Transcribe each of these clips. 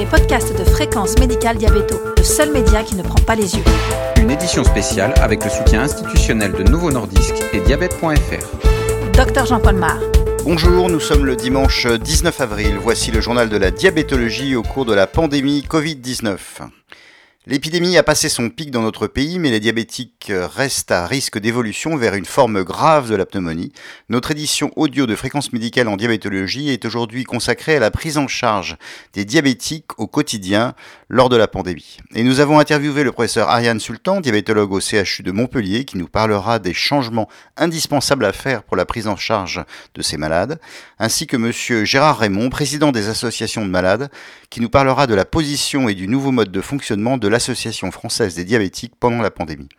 les podcasts de Fréquence Médicale Diabéto, le seul média qui ne prend pas les yeux. Une édition spéciale avec le soutien institutionnel de Nouveau Nordisk et diabète.fr. Docteur Jean-Paul Mar. Bonjour, nous sommes le dimanche 19 avril. Voici le journal de la diabétologie au cours de la pandémie Covid-19. L'épidémie a passé son pic dans notre pays, mais les diabétiques restent à risque d'évolution vers une forme grave de la pneumonie. Notre édition audio de fréquence médicale en diabétologie est aujourd'hui consacrée à la prise en charge des diabétiques au quotidien lors de la pandémie. Et nous avons interviewé le professeur Ariane Sultan, diabétologue au CHU de Montpellier, qui nous parlera des changements indispensables à faire pour la prise en charge de ces malades, ainsi que monsieur Gérard Raymond, président des associations de malades, qui nous parlera de la position et du nouveau mode de fonctionnement de l'Association française des diabétiques pendant la pandémie.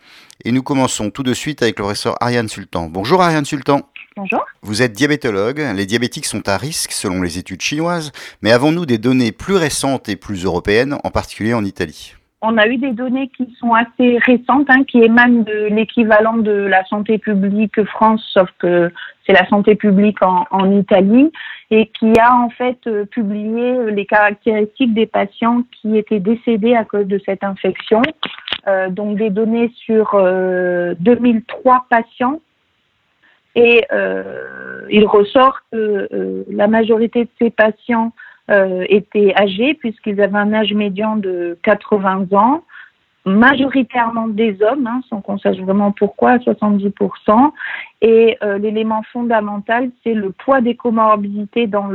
Et nous commençons tout de suite avec le professeur Ariane Sultan. Bonjour Ariane Sultan. Bonjour. Vous êtes diabétologue. Les diabétiques sont à risque selon les études chinoises, mais avons-nous des données plus récentes et plus européennes, en particulier en Italie? On a eu des données qui sont assez récentes, hein, qui émanent de l'équivalent de la santé publique France, sauf que c'est la santé publique en, Italie, et qui a en fait euh, publié les caractéristiques des patients qui étaient décédés à cause de cette infection. Euh, donc des données sur 2003 euh, patients. Et il ressort que la majorité de ces patients étaient âgés puisqu'ils avaient un âge médian de 80 ans majoritairement des hommes, hein, sans qu'on sache vraiment pourquoi, à 70%. Et euh, l'élément fondamental, c'est le poids des comorbidités dans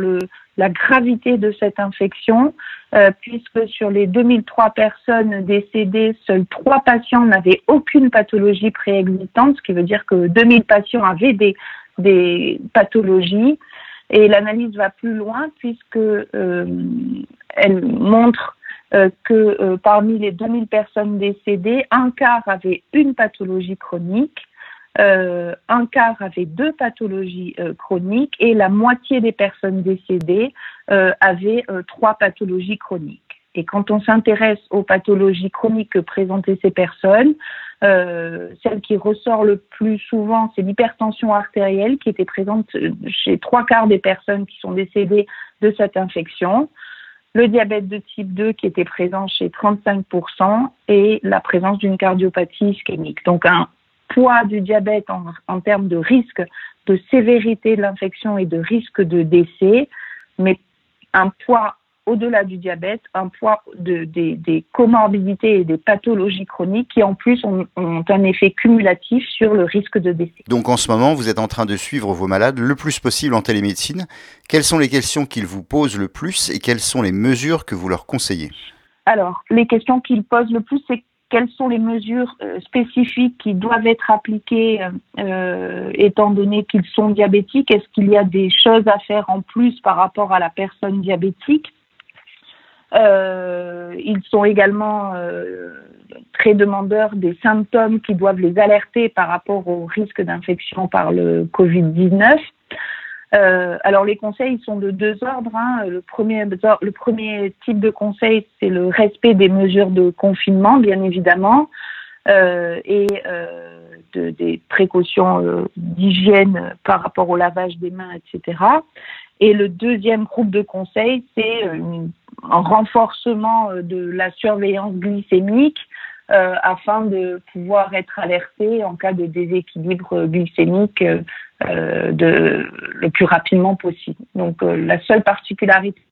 la gravité de cette infection, euh, puisque sur les 2003 personnes décédées, seuls trois patients n'avaient aucune pathologie préexistante, ce qui veut dire que 2000 patients avaient des pathologies. Et l'analyse va plus loin puisque euh, elle montre euh, que euh, parmi les 2000 personnes décédées, un quart avait une pathologie chronique, euh, un quart avait deux pathologies chroniques et la moitié des personnes décédées avaient trois pathologies chroniques. Et quand on s'intéresse aux pathologies chroniques que présentaient ces personnes, celle qui ressort le plus souvent, c'est l'hypertension artérielle qui était présente chez trois quarts des personnes qui sont décédées de cette infection le diabète de type 2 qui était présent chez 35% et la présence d'une cardiopathie ischémique. Donc un poids du diabète en, termes de risque de sévérité de l'infection et de risque de décès, mais un poids au-delà du diabète, un poids de, des, comorbidités et des pathologies chroniques qui en plus ont, un effet cumulatif sur le risque de décès. Donc en ce moment, vous êtes en train de suivre vos malades le plus possible en télémédecine. Quelles sont les questions qu'ils vous posent le plus et quelles sont les mesures que vous leur conseillez? Alors, les questions qu'ils posent le plus, c'est quelles sont les mesures euh, spécifiques qui doivent être appliquées euh, euh, étant donné qu'ils sont diabétiques? Est-ce qu'il y a des choses à faire en plus par rapport à la personne diabétique? Euh, ils sont également euh, très demandeurs des symptômes qui doivent les alerter par rapport au risque d'infection par le Covid-19. Euh, alors les conseils sont de deux ordres. Hein. Le, premier, le premier type de conseil, c'est le respect des mesures de confinement, bien évidemment, euh, et euh, de, des précautions euh, d'hygiène par rapport au lavage des mains, etc. Et le deuxième groupe de conseils, c'est renforcement de la surveillance glycémique euh, afin de pouvoir être alerté en cas de déséquilibre glycémique euh, le plus rapidement possible. Donc la seule particularité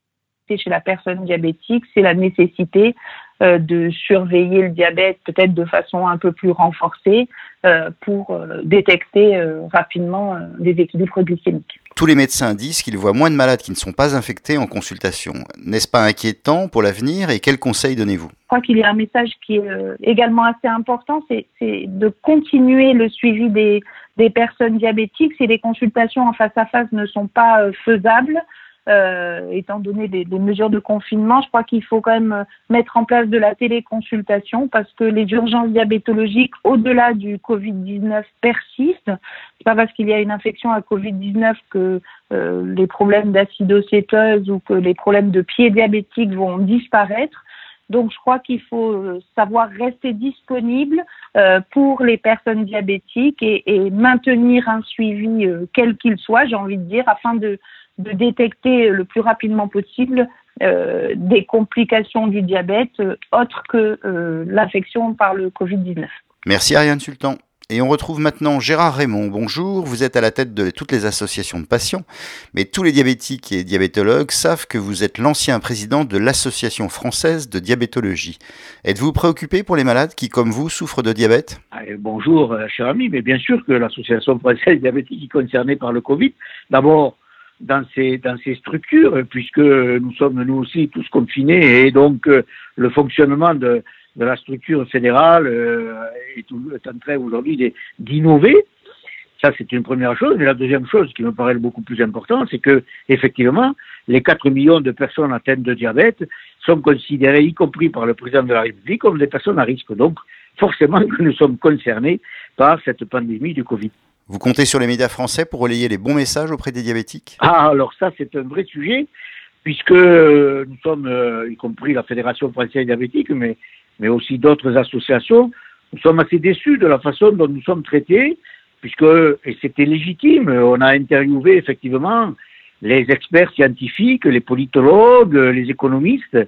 chez la personne diabétique, c'est la nécessité euh, de surveiller le diabète peut-être de façon un peu plus renforcée euh, pour euh, détecter rapidement des équilibres glycémiques. Tous les médecins disent qu'ils voient moins de malades qui ne sont pas infectés en consultation. N'est-ce pas inquiétant pour l'avenir et quels conseils donnez-vous? Je crois qu'il y a un message qui est également assez important, c'est de continuer le suivi des, des personnes diabétiques si les consultations en face à face ne sont pas faisables euh, étant donné les, mesures de confinement, je crois qu'il faut quand même euh, mettre en place de la téléconsultation parce que les urgences diabétologiques, au-delà du Covid-19, persistent. C'est pas parce qu'il y a une infection à Covid-19 que euh, les problèmes d'acidocétose ou que les problèmes de pied diabétique vont disparaître. Donc, je crois qu'il faut euh, savoir rester disponible euh, pour les personnes diabétiques et, et maintenir un suivi, quel qu'il soit, j'ai envie de dire, afin de, de détecter le plus rapidement possible des complications du diabète autres que l'infection par le Covid-19. Merci Ariane Sultan. Et on retrouve maintenant Gérard Raymond. Bonjour, vous êtes à la tête de toutes les associations de patients, mais tous les diabétiques et diabétologues savent que vous êtes l'ancien président de l'Association française de diabétologie. Êtes-vous préoccupé pour les malades qui, comme vous, souffrent de diabète? Ah, Bonjour, euh, cher ami, mais bien sûr que l'Association française de diabétique est concernée par le Covid. D'abord, dans ces, dans ces structures, puisque nous sommes nous aussi tous confinés, et donc euh, le fonctionnement de la structure fédérale euh, est, en train aujourd'hui d'innover. Ça, c'est une première chose. Et la deuxième chose qui me paraît beaucoup plus importante, c'est que, effectivement, les 4 millions de personnes atteintes de diabète sont considérées, y compris par le président de la République, comme des personnes à risque. Donc, forcément nous sommes concernés par cette pandémie du Covid. Vous comptez sur les médias français pour relayer les bons messages auprès des diabétiques? Ah, alors ça, c'est un vrai sujet, puisque nous sommes, euh, y compris la Fédération française diabétique, mais mais aussi d'autres associations, nous sommes assez déçus de la façon dont nous sommes traités, puisque, et c'était légitime, on a interviewé effectivement les experts scientifiques, les politologues, les économistes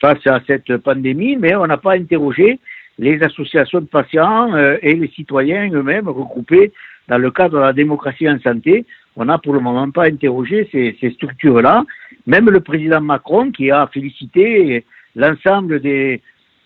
face à cette pandémie, mais on n'a pas interrogé les associations de patients euh, et les citoyens eux-mêmes regroupés dans le cadre de la démocratie en santé. On n'a pour le moment pas interrogé ces, structures-là. Même le président Macron, qui a félicité l'ensemble des,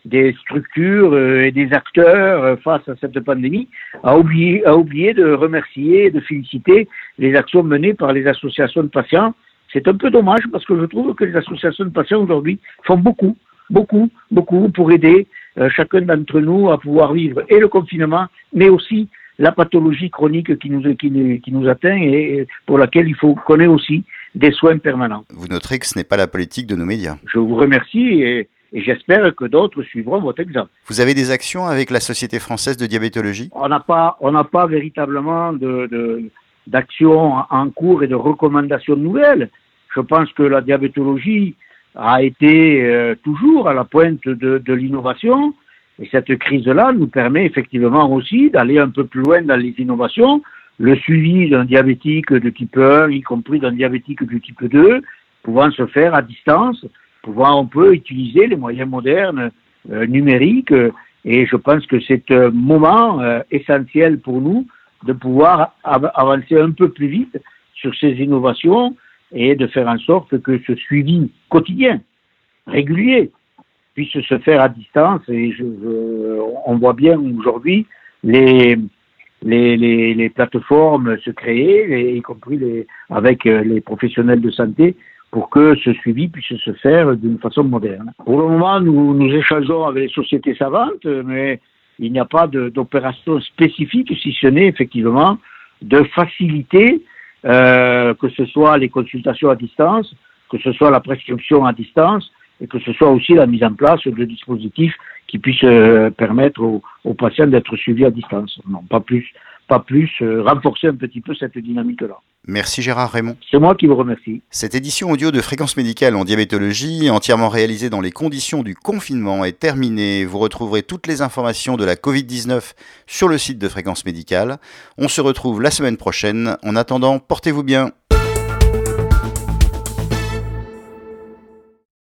des structures euh, et des acteurs euh, face à cette pandémie, a oublié, a oublié de remercier et de féliciter les actions menées par les associations de patients. C'est un peu dommage parce que je trouve que les associations de patients aujourd'hui font beaucoup, beaucoup, beaucoup pour aider euh, chacun d'entre nous à pouvoir vivre et le confinement, mais aussi la pathologie chronique qui nous, qui, qui nous atteint et pour laquelle il faut qu'on ait aussi des soins permanents. Vous noterez que ce n'est pas la politique de nos médias. Je vous remercie et et j'espère que d'autres suivront votre exemple. Vous avez des actions avec la Société française de diabétologie? On n'a pas, on n'a pas véritablement de, d'actions en cours et de recommandations nouvelles. Je pense que la diabétologie a été euh, toujours à la pointe de, de l'innovation. Et cette crise-là nous permet effectivement aussi d'aller un peu plus loin dans les innovations. Le suivi d'un diabétique de type 1, y compris d'un diabétique du type 2, pouvant se faire à distance on peut utiliser les moyens modernes euh, numériques euh, et je pense que c'est un moment euh, essentiel pour nous de pouvoir avancer un peu plus vite sur ces innovations et de faire en sorte que ce suivi quotidien, régulier, puisse se faire à distance. Et on voit bien aujourd'hui les, plateformes se créer, y compris avec les professionnels de santé, pour que ce suivi puisse se faire d'une façon moderne. Pour le moment, nous, nous échangeons avec les sociétés savantes, mais il n'y a pas d'opération spécifique, si ce n'est effectivement de faciliter euh, que ce soit les consultations à distance, que ce soit la prescription à distance, et que ce soit aussi la mise en place de dispositifs qui puissent euh, permettre aux, aux patients d'être suivis à distance. Non, pas plus pas plus, euh, renforcer un petit peu cette dynamique-là. Merci Gérard Raymond. C'est moi qui vous remercie. Cette édition audio de Fréquence médicale en diabétologie, entièrement réalisée dans les conditions du confinement, est terminée. Vous retrouverez toutes les informations de la Covid-19 sur le site de Fréquence médicale. On se retrouve la semaine prochaine. En attendant, portez-vous bien.